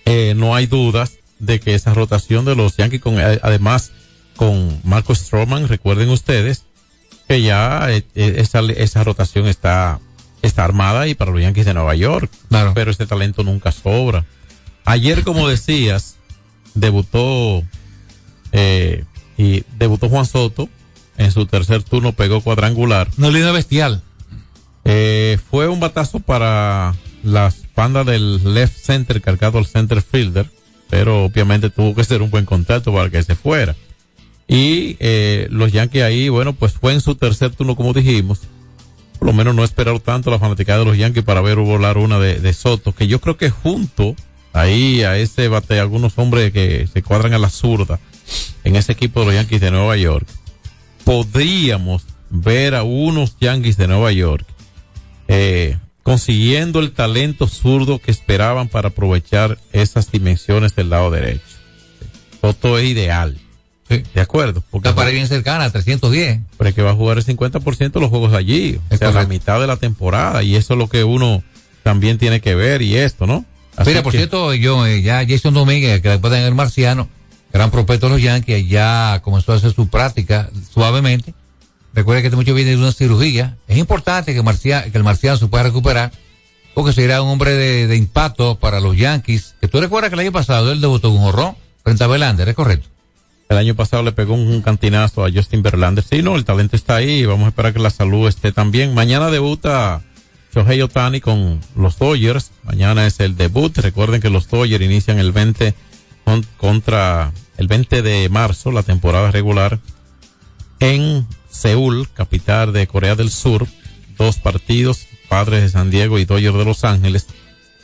eh, no hay dudas de que esa rotación de los Yankees, con, eh, además con Marco Stroman, recuerden ustedes que ya eh, eh, esa, esa rotación está, está armada y para los Yankees de Nueva York. Claro. Pero este talento nunca sobra. Ayer, como decías, debutó eh, y debutó Juan Soto. En su tercer turno pegó cuadrangular. Una línea bestial. Eh, fue un batazo para las bandas del left center cargado al center fielder, pero obviamente tuvo que ser un buen contacto para que se fuera. Y eh, los Yankees ahí, bueno, pues fue en su tercer turno, como dijimos. Por lo menos no esperaron tanto la fanaticada de los Yankees para ver volar una de, de Soto, que yo creo que junto ahí a ese bate, algunos hombres que se cuadran a la zurda en ese equipo de los Yankees de Nueva York, podríamos ver a unos Yankees de Nueva York eh, consiguiendo el talento zurdo que esperaban para aprovechar esas dimensiones del lado derecho. Soto es ideal. De acuerdo. Porque Está para bien cercana, 310. pero es que va a jugar el 50% de los juegos allí. O sea, la mitad de la temporada. Y eso es lo que uno también tiene que ver y esto, ¿no? Así Mira, por que- cierto, yo, eh, ya Jason Domínguez, que después de el marciano, gran prospecto de los Yankees, ya comenzó a hacer su práctica suavemente. Recuerda que este mucho viene de una cirugía. Es importante que, Marcia- que el marciano se pueda recuperar, porque será un hombre de, de impacto para los Yankees. Que tú recuerdas que el año pasado él debutó con un jorrón frente a Belander, ¿es correcto? El año pasado le pegó un, cantinazo a Justin Verlander. Sí, no, el talento está ahí vamos a esperar que la salud esté también. Mañana debuta Shohei Otani con los Dodgers. Mañana es el debut. Recuerden que los Dodgers inician el 20 con- contra el 20 de marzo, la temporada regular, en Seúl, capital de Corea del Sur. Dos partidos, Padres de San Diego y Dodgers de Los Ángeles.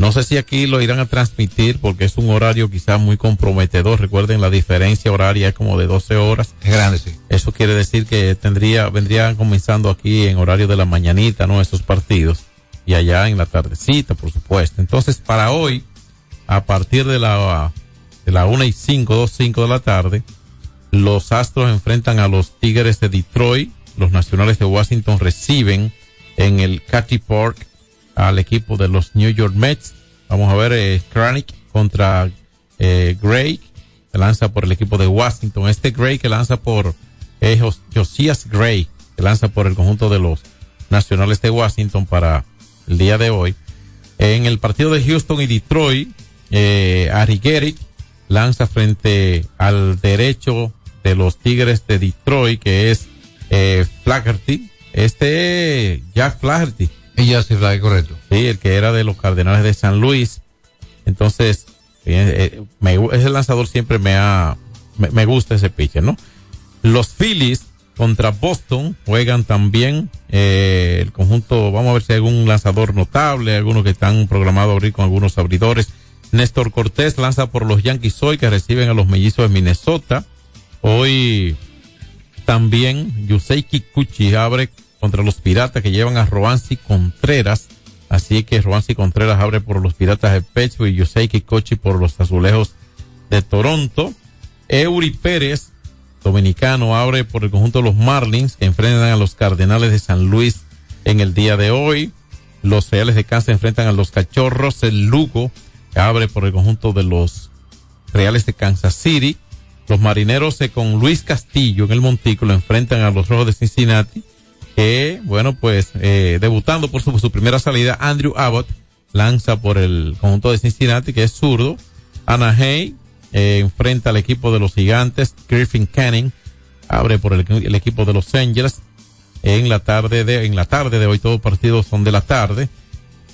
No sé si aquí lo irán a transmitir porque es un horario quizá muy comprometedor. Recuerden la diferencia horaria es como de 12 horas. Es grande, sí. Eso quiere decir que tendría, vendrían comenzando aquí en horario de la mañanita, ¿no? Esos partidos. Y allá en la tardecita, por supuesto. Entonces, para hoy, a partir de la, de la una y cinco, dos cinco de la tarde, los Astros enfrentan a los Tigres de Detroit. Los Nacionales de Washington reciben en el Cathy Park al equipo de los New York Mets. Vamos a ver eh, Kranick contra eh, Gray, que lanza por el equipo de Washington. Este Gray que lanza por eh, Gray, que lanza por el conjunto de los Nacionales de Washington para el día de hoy. En el partido de Houston y Detroit, eh, Ari lanza frente al derecho de los Tigres de Detroit, que es eh, Flaherty. Este Jack Flaherty. Flaherty, correcto. Sí, el que era de los Cardenales de San Luis. Entonces, eh, eh, ese lanzador siempre me ha, me, me gusta ese pitcher, ¿no? Los Phillies contra Boston. Juegan también eh, el conjunto, vamos a ver si hay algún lanzador notable, algunos que están programados a abrir con algunos abridores. Néstor Cortés lanza por los Yankees hoy que reciben a los mellizos de Minnesota. Hoy también Yusei Kikuchi abre contra los piratas que llevan a Roansi Contreras. Así que Roansi Contreras abre por los piratas de Pecho y Yusei Kikuchi por los azulejos de Toronto. Eury Pérez, dominicano, abre por el conjunto de los Marlins que enfrentan a los Cardenales de San Luis en el día de hoy. Los Reales de Kansas enfrentan a los Cachorros. El Lugo abre por el conjunto de los Reales de Kansas City. Los marineros con Luis Castillo en el Montículo enfrentan a los Rojos de Cincinnati. Que, bueno, pues, eh, debutando por su, primera salida, Andrew Abbott lanza por el conjunto de Cincinnati, que es zurdo. Anaheim eh, enfrenta al equipo de los Gigantes. Griffin Canning abre por el, equipo de los Angels. En la tarde de, en la tarde de hoy, todos partidos son de la tarde.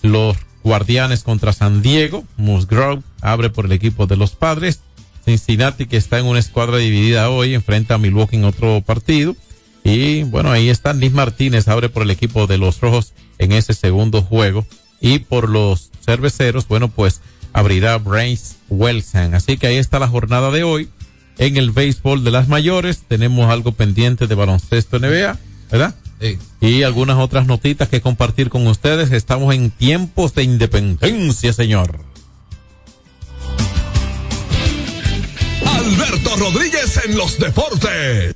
Los Guardianes contra San Diego. Musgrove abre por el equipo de los Padres. Cincinnati, que está en una escuadra dividida hoy, enfrenta a Milwaukee en otro partido. Y bueno, ahí está Liz Martínez, abre por el equipo de los Rojos en ese segundo juego. Y por los cerveceros, bueno, pues abrirá Brains Wilson. Así que ahí está la jornada de hoy. En el béisbol de las mayores tenemos algo pendiente de baloncesto NBA, ¿verdad? Sí. Y algunas otras notitas que compartir con ustedes. Estamos en tiempos de independencia, señor. Alberto Rodríguez en los deportes.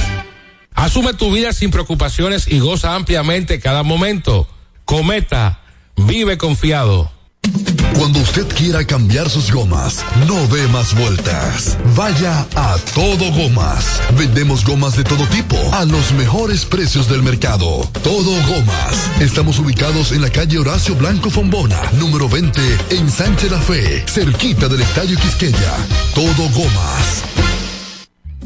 Asume tu vida sin preocupaciones y goza ampliamente cada momento. Cometa, vive confiado. Cuando usted quiera cambiar sus gomas, no dé más vueltas. Vaya a Todo Gomas. Vendemos gomas de todo tipo a los mejores precios del mercado. Todo Gomas. Estamos ubicados en la calle Horacio Blanco Fombona, número 20, en Sánchez La Fe, cerquita del Estadio Quisqueya. Todo Gomas.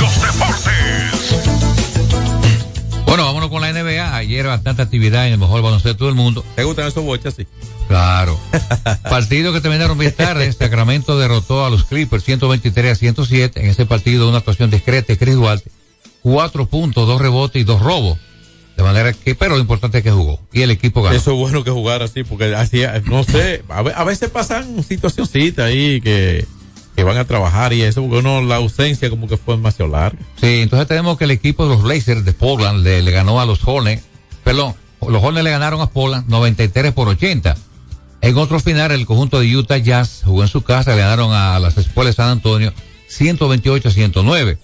los deportes. Bueno, vámonos con la NBA. Ayer bastante actividad en el mejor baloncesto del mundo. ¿Te gustan esos bochas, sí? Claro. partido que terminaron bien tarde. Sacramento derrotó a los Clippers 123 a 107. En ese partido, una actuación discreta de Chris Duarte. Cuatro puntos, dos rebotes y dos robos. De manera que, pero lo importante es que jugó. Y el equipo ganó. Eso es bueno que jugar así, porque así, no sé, a veces pasan situacioncitas ahí que, que van a trabajar y eso, porque uno, la ausencia como que fue demasiado larga. Sí, entonces tenemos que el equipo de los Blazers de Portland le, ganó a los Hornets. Perdón, los Hornets le ganaron a Portland 93 por 80. En otro final, el conjunto de Utah Jazz jugó en su casa, le ganaron a las escuelas de San Antonio 128 a 109.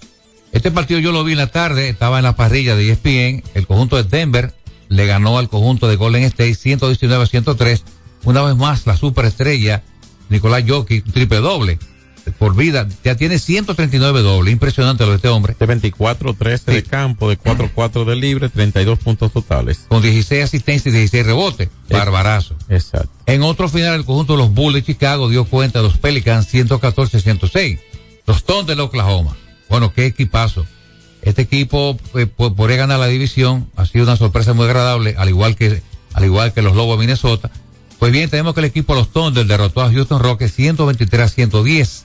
Este partido yo lo vi en la tarde, estaba en la parrilla de ESPN. El conjunto de Denver le ganó al conjunto de Golden State 119 a 103. Una vez más, la superestrella Nicolás Jokic, triple doble. Por vida, ya tiene 139 dobles. Impresionante lo de este hombre. De 24-13 de campo, de 4-4 de libre, 32 puntos totales. Con 16 asistencias y 16 rebotes. Barbarazo. Exacto. En otro final, el conjunto de los Bulls de Chicago dio cuenta de los Pelicans 114-106. Los Thunder de Oklahoma. Bueno, qué equipazo. Este equipo eh, po- podría ganar la división. Ha sido una sorpresa muy agradable, al igual que, al igual que los Lobos de Minnesota. Pues bien, tenemos que el equipo de los Thunder derrotó a Houston Rockets 123 a 110.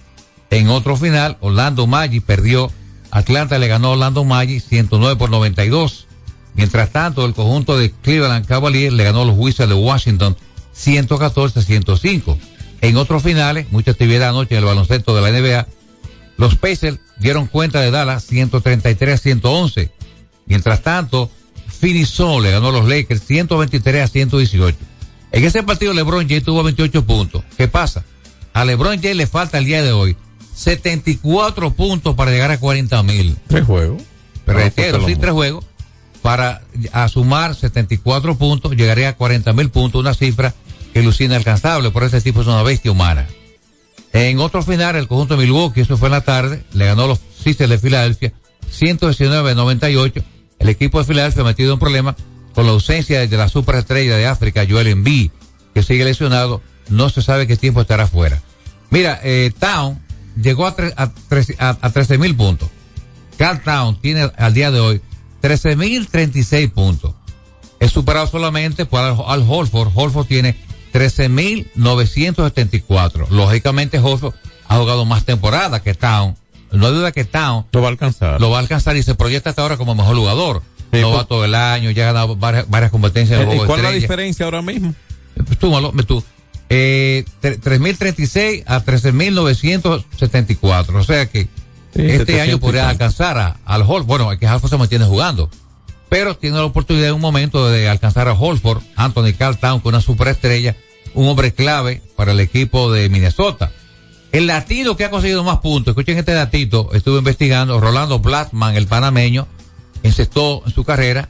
En otro final, Orlando Magic perdió. Atlanta le ganó a Orlando Magic 109 por 92. Mientras tanto, el conjunto de Cleveland Cavaliers le ganó a los Wizards de Washington 114 a 105. En otros finales, mucha actividad anoche en el baloncesto de la NBA, los Pacers dieron cuenta de Dallas 133 a 111. Mientras tanto, Phoenix le ganó a los Lakers 123 a 118. En ese partido LeBron James tuvo 28 puntos. ¿Qué pasa? A LeBron James le falta el día de hoy 74 puntos para llegar a 40 mil. Tres juegos. Pero No, reitero, sí, tres juegos. Para a sumar 74 puntos, llegaría a 40 mil puntos, una cifra que lucía inalcanzable, por este tipo es una bestia humana. En otro final, el conjunto de Milwaukee, eso fue en la tarde, le ganó a los Sixers de Filadelfia 119-98. El equipo de Filadelfia ha metido un problema con la ausencia de la superestrella de África, Joel Embiid, que sigue lesionado, no se sabe qué tiempo estará fuera. Mira, eh, Town llegó a, tre- a, trece- a, a 13 mil puntos. Carl Town tiene al día de hoy 13 mil 36 puntos. Es superado solamente por Al, Al Holford. Holford tiene 13 mil 974. Lógicamente Holford ha jugado más temporada que Town. No hay duda que Town Lo va a alcanzar. lo va a alcanzar y se proyecta hasta ahora como mejor jugador. no va todo el año, ya ha ganado varias, varias competencias en el Eh, juego ¿Cuál es la diferencia ahora mismo? Pues tú, malo, tú. Eh, tre- 3.036 a 13.974. O sea que este 700 año podría alcanzar a- al Hall. Bueno, es que Halford se mantiene jugando. Pero tiene la oportunidad en un momento de alcanzar a Holford, Anthony Carl Town, con una superestrella, un hombre clave para el equipo de Minnesota. El latino que ha conseguido más puntos, escuchen este datito, estuve investigando, Rolando Blackman, el panameño, encestó en su carrera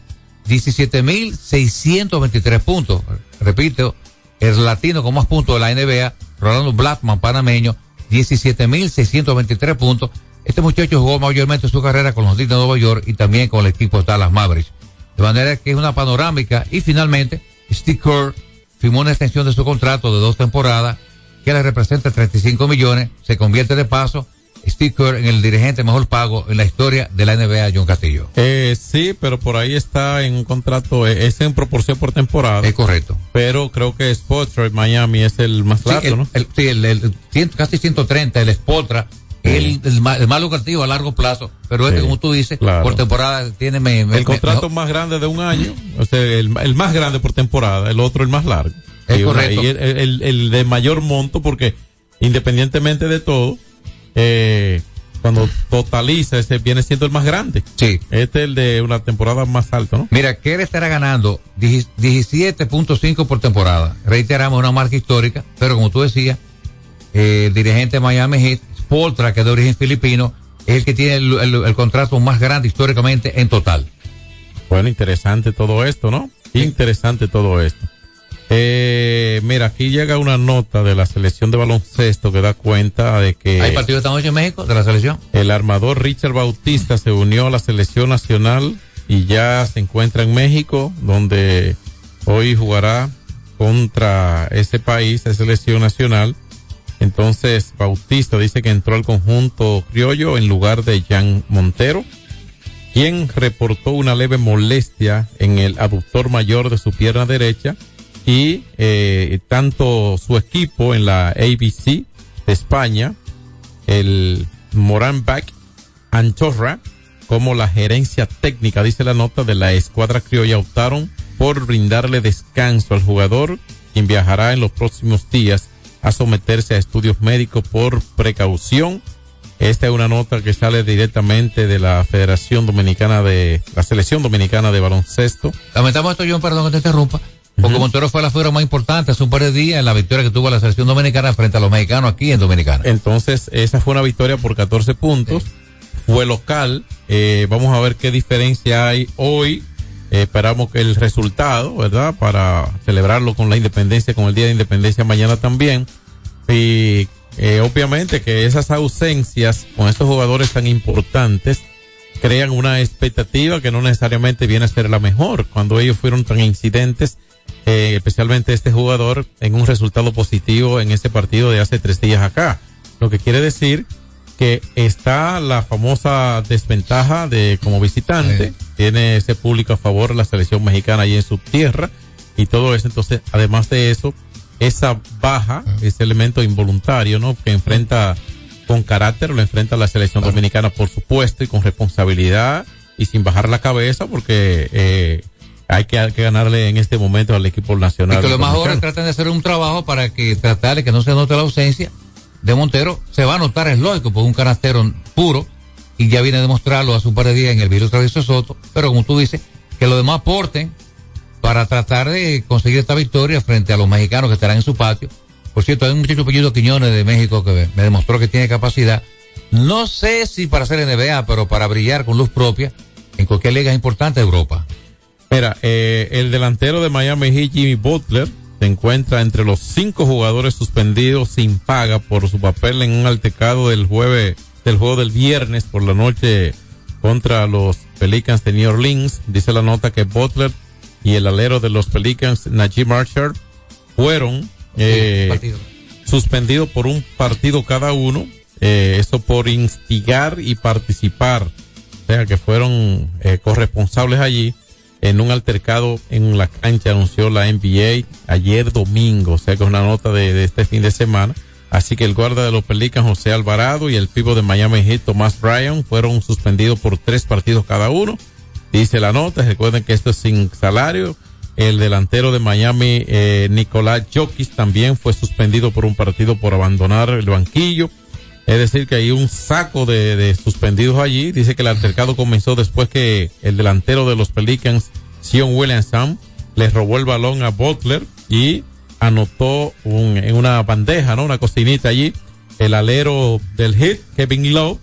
17.623 puntos. Repito, el latino con más puntos de la NBA, Rolando Blackman, panameño, 17.623 puntos. Este muchacho jugó mayormente su carrera con los Knicks de Nueva York y también con el equipo de Dallas Mavericks. De manera que es una panorámica. Y finalmente, Steve Kerr firmó una extensión de su contrato de dos temporadas que le representa 35 millones. Se convierte de paso Steve Kerr en el dirigente mejor pago en la historia de la NBA, John Castillo. Eh, sí, pero por ahí está en un contrato, eh, es en proporción por temporada. Es correcto. Pero creo que Spotra Miami es el más Sí, largo, el, ¿no? el- sí, el- el casi 130, el Spotra, el, el, el más lucrativo a largo plazo, pero este, Sí, como tú dices, claro. por temporada tiene me- me- el contrato me- más grande de un año, o sea, el, el más grande por temporada, el otro el más largo. Es una- correcto. Y el, el- el de mayor monto, porque independientemente de todo, eh, cuando totaliza, ese viene siendo el más grande. Sí. Este es el de una temporada más alta, ¿no? Mira, Kerr estará ganando 17.5 por temporada. Reiteramos una marca histórica, pero como tú decías, eh, el dirigente de Miami Heat, Spoltra, que es de origen filipino, es el que tiene el, el- el contrato más grande históricamente en total. Bueno, interesante todo esto, ¿no? Interesante todo esto. Eh, mira, aquí llega una nota de la selección de baloncesto que da cuenta de que ¿Hay partido esta noche en México de la selección? el armador Richard Bautista se unió a la selección nacional y ya se encuentra en México, donde hoy jugará contra ese país, esa selección nacional. Entonces, Bautista dice que entró al conjunto criollo en lugar de Jan Montero, quien reportó una leve molestia en el aductor mayor de su pierna derecha y eh, tanto su equipo en la ABC de España, el Moranback Antorra, como la gerencia técnica, dice la nota de la escuadra criolla, optaron por brindarle descanso al jugador, quien viajará en los próximos días a someterse a estudios médicos por precaución. Esta es una nota que sale directamente de la Federación Dominicana de, la Selección Dominicana de Baloncesto. Lamentamos esto, John, perdón que te interrumpa, porque Montero fue la figura más importante hace un par de días en la victoria que tuvo la selección dominicana frente a los mexicanos aquí en Dominicana. Entonces, esa fue una victoria por 14 puntos. Fue local. Eh, vamos a ver qué diferencia hay hoy. Eh, esperamos que el resultado, ¿verdad? Para celebrarlo con la independencia, con el Día de Independencia mañana también. Y eh, obviamente que esas ausencias con estos jugadores tan importantes crean una expectativa que no necesariamente viene a ser la mejor. Cuando ellos fueron tan incidentes, eh, especialmente este jugador, en un resultado positivo en ese partido de hace tres días acá. Lo que quiere decir que está la famosa desventaja de como visitante, tiene ese público a favor de la selección mexicana ahí en su tierra y todo eso. Entonces, además de eso, esa baja, ese elemento involuntario, ¿no? Que enfrenta con carácter, lo enfrenta la selección dominicana, por supuesto, y con responsabilidad y sin bajar la cabeza, porque eh, hay, que, hay que ganarle en este momento al equipo Y nacional. que los más jóvenes traten de hacer un trabajo para que tratar de que no se note la ausencia de Montero. Se va a notar, es lógico, porque es un canastero puro y ya viene a demostrarlo hace un par de días en el virus Travieso Soto. Pero como tú dices, que los demás aporten para tratar de conseguir esta victoria frente a los mexicanos que estarán en su patio. Por cierto, hay un muchacho apellido Quiñones de México que me demostró que tiene capacidad. No sé si para ser NBA, pero para brillar con luz propia en cualquier liga importante de Europa. Mira, eh, el delantero de Miami Heat, Jimmy Butler, se encuentra entre los cinco jugadores suspendidos sin paga por su papel en un altercado del jueves, del juego del viernes por la noche contra los Pelicans de New Orleans. Dice la nota que Butler y el alero de los Pelicans, Najee Marshall, fueron eh, suspendidos por un partido cada uno. Eh, eso por instigar y participar. O sea, que fueron eh, corresponsables allí en un altercado en la cancha, anunció la NBA ayer domingo, o sea que es una nota de, este fin de semana. Así que el guarda de los Pelicans, José Alvarado, y el pivo de Miami Heat, Tomás Bryan, fueron suspendidos por tres partidos cada uno. Dice la nota, recuerden que esto es sin salario. El delantero de Miami, eh, Nicolás Jokic, también fue suspendido por un partido por abandonar el banquillo. Es decir, que hay un saco de, suspendidos allí. Dice que el altercado comenzó después que el delantero de los Pelicans, Sion Williamson, le robó el balón a Butler y anotó en una bandeja, ¿no? Una cocinita allí. El alero del hit, Kevin Love,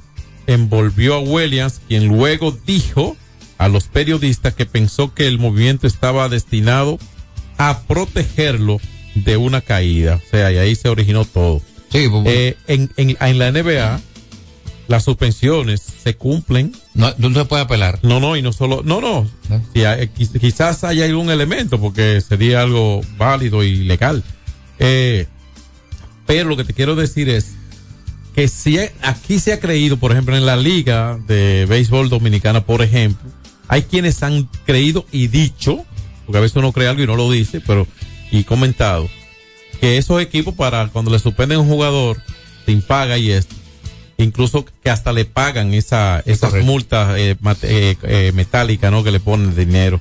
envolvió a Williams, quien luego dijo a los periodistas que pensó que el movimiento estaba destinado a protegerlo de una caída. O sea, y ahí se originó todo. Eh, en, en, en la NBA, las suspensiones se cumplen. No, no se puede apelar. No, no, y no solo, no, no. Si hay- quiz- quizás haya algún elemento porque sería algo válido y legal. Eh, pero lo que te quiero decir es que si aquí se ha creído, por ejemplo, en la liga de béisbol dominicana, por ejemplo, hay quienes han creído y dicho, porque a veces uno cree algo y no lo dice, pero y comentado, que esos equipos para cuando le suspenden a un jugador sin paga y esto, incluso que hasta le pagan esa, esas multas eh, eh, eh, metálicas, ¿no? Que le ponen de dinero.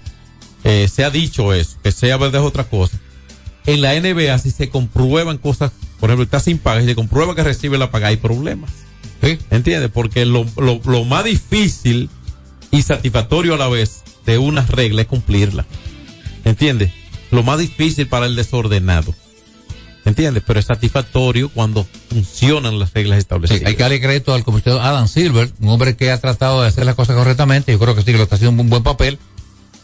Se ha dicho eso, que sea verdad es otra cosa. En la NBA, si se comprueban cosas, por ejemplo, está sin paga y se comprueba que recibe la paga, hay problemas. ¿Entiendes? Porque lo, lo, lo más difícil y satisfactorio a la vez de una regla es cumplirla. ¿Entiendes? Lo más difícil para el desordenado. ¿Entiendes? Pero es satisfactorio cuando funcionan las reglas establecidas. Sí, hay que darle crédito al comisionado Adam Silver, un hombre que ha tratado de hacer las cosas correctamente. Yo creo que sí, que lo está haciendo un buen papel.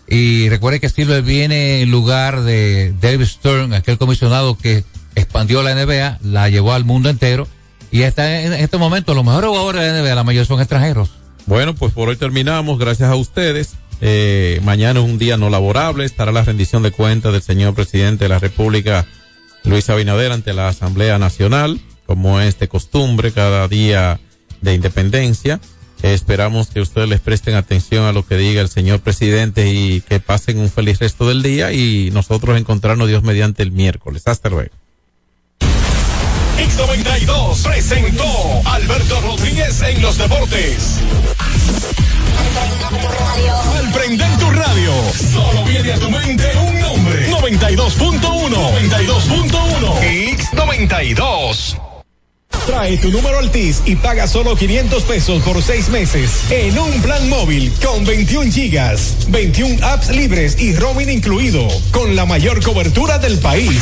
Y recuerde que Silver viene en lugar de David Stern, aquel comisionado que expandió la NBA, la llevó al mundo entero. Y está en este momento, los mejores jugadores de la NBA, la mayoría son extranjeros. Bueno, pues por hoy terminamos. Gracias a ustedes. Eh, mañana es un día no laborable. Estará la rendición de cuentas del señor presidente de la República, Luis Abinader, ante la Asamblea Nacional, como es de costumbre cada día de independencia. Esperamos que ustedes les presten atención a lo que diga el señor presidente y que pasen un feliz resto del día y nosotros encontrarnos Dios mediante el miércoles. Hasta luego. X92 presentó Alberto Rodríguez en los deportes. Al prender tu solo viene a tu mente un nombre. 92.1. 92.1. X92. Trae tu número Altis y paga solo 500 pesos por seis meses en un plan móvil con 21 gigas, 21 apps libres y roaming incluido, con la mayor cobertura del país.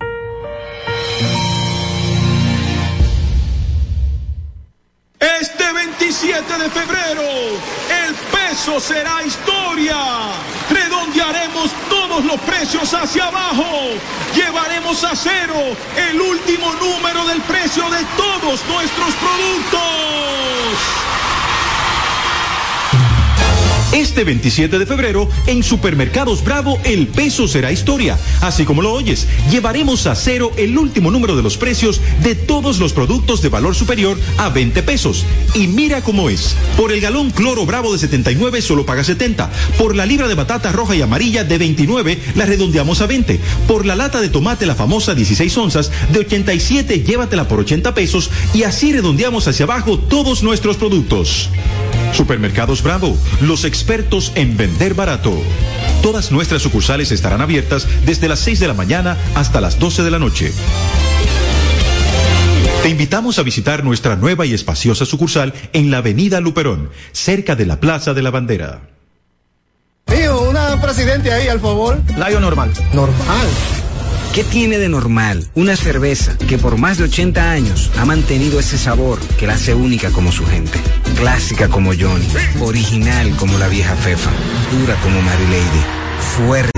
Este 27 de febrero, el peso será historia. Redondearemos todos los precios hacia abajo. Llevaremos a cero el último número del precio de todos nuestros productos. Este 27 de febrero, en Supermercados Bravo, el peso será historia. Así como lo oyes, llevaremos a cero el último número de los precios de todos los productos de valor superior a 20 pesos. Y mira cómo es. Por el galón cloro Bravo de 79 solo paga 70. Por la libra de batata roja y amarilla de 29 la redondeamos a 20. Por la lata de tomate la famosa 16 onzas de 87 llévatela por 80 pesos y así redondeamos hacia abajo todos nuestros productos. Supermercados Bravo, los expertos en vender barato. Todas nuestras sucursales estarán abiertas desde las 6 de la mañana hasta las 12 de la noche. Te invitamos a visitar nuestra nueva y espaciosa sucursal en la Avenida Luperón, cerca de la Plaza de la Bandera. Tío, una presidente ahí, al favor. Layo normal. Normal. ¿Qué tiene de normal una cerveza que por más de 80 años ha mantenido ese sabor que la hace única como su gente? Clásica como Johnny, original como la vieja Fefa, dura como Mary Lady, fuerte,